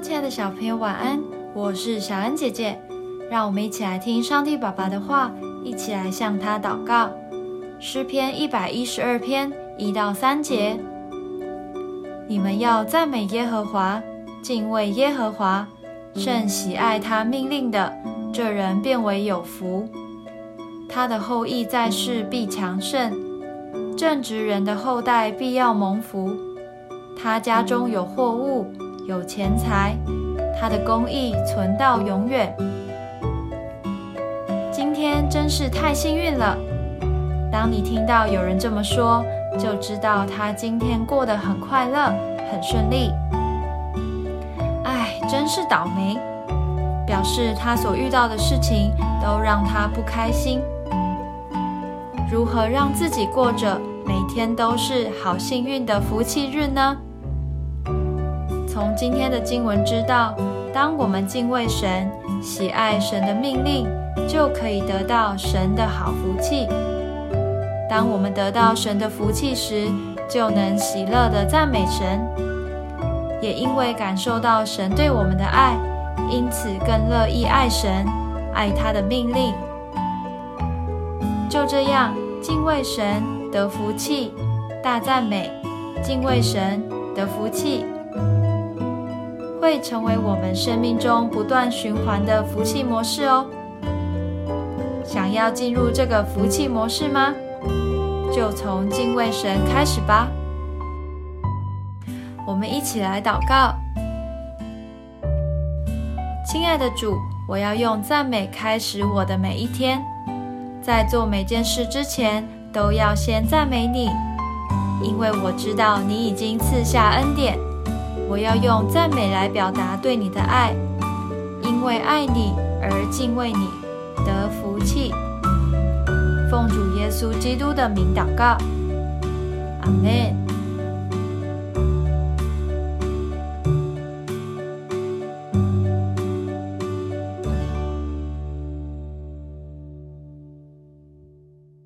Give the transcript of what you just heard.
亲爱的小朋友，晚安！我是小恩姐姐，让我们一起来听上帝爸爸的话，一起来向他祷告。诗篇一百一十二篇一到三节：你们要赞美耶和华，敬畏耶和华，甚喜爱他命令的，这人变为有福。他的后裔在世必强盛，正直人的后代必要蒙福。他家中有货物。有钱财，他的公益存到永远。今天真是太幸运了。当你听到有人这么说，就知道他今天过得很快乐、很顺利。唉，真是倒霉，表示他所遇到的事情都让他不开心。如何让自己过着每天都是好幸运的福气日呢？从今天的经文知道，当我们敬畏神、喜爱神的命令，就可以得到神的好福气。当我们得到神的福气时，就能喜乐地赞美神，也因为感受到神对我们的爱，因此更乐意爱神、爱他的命令。就这样，敬畏神得福气，大赞美；敬畏神得福气。会成为我们生命中不断循环的福气模式哦。想要进入这个福气模式吗？就从敬畏神开始吧。我们一起来祷告。亲爱的主，我要用赞美开始我的每一天，在做每件事之前，都要先赞美你，因为我知道你已经赐下恩典。我要用赞美来表达对你的爱，因为爱你而敬畏你，得福气。奉主耶稣基督的名祷告，阿门。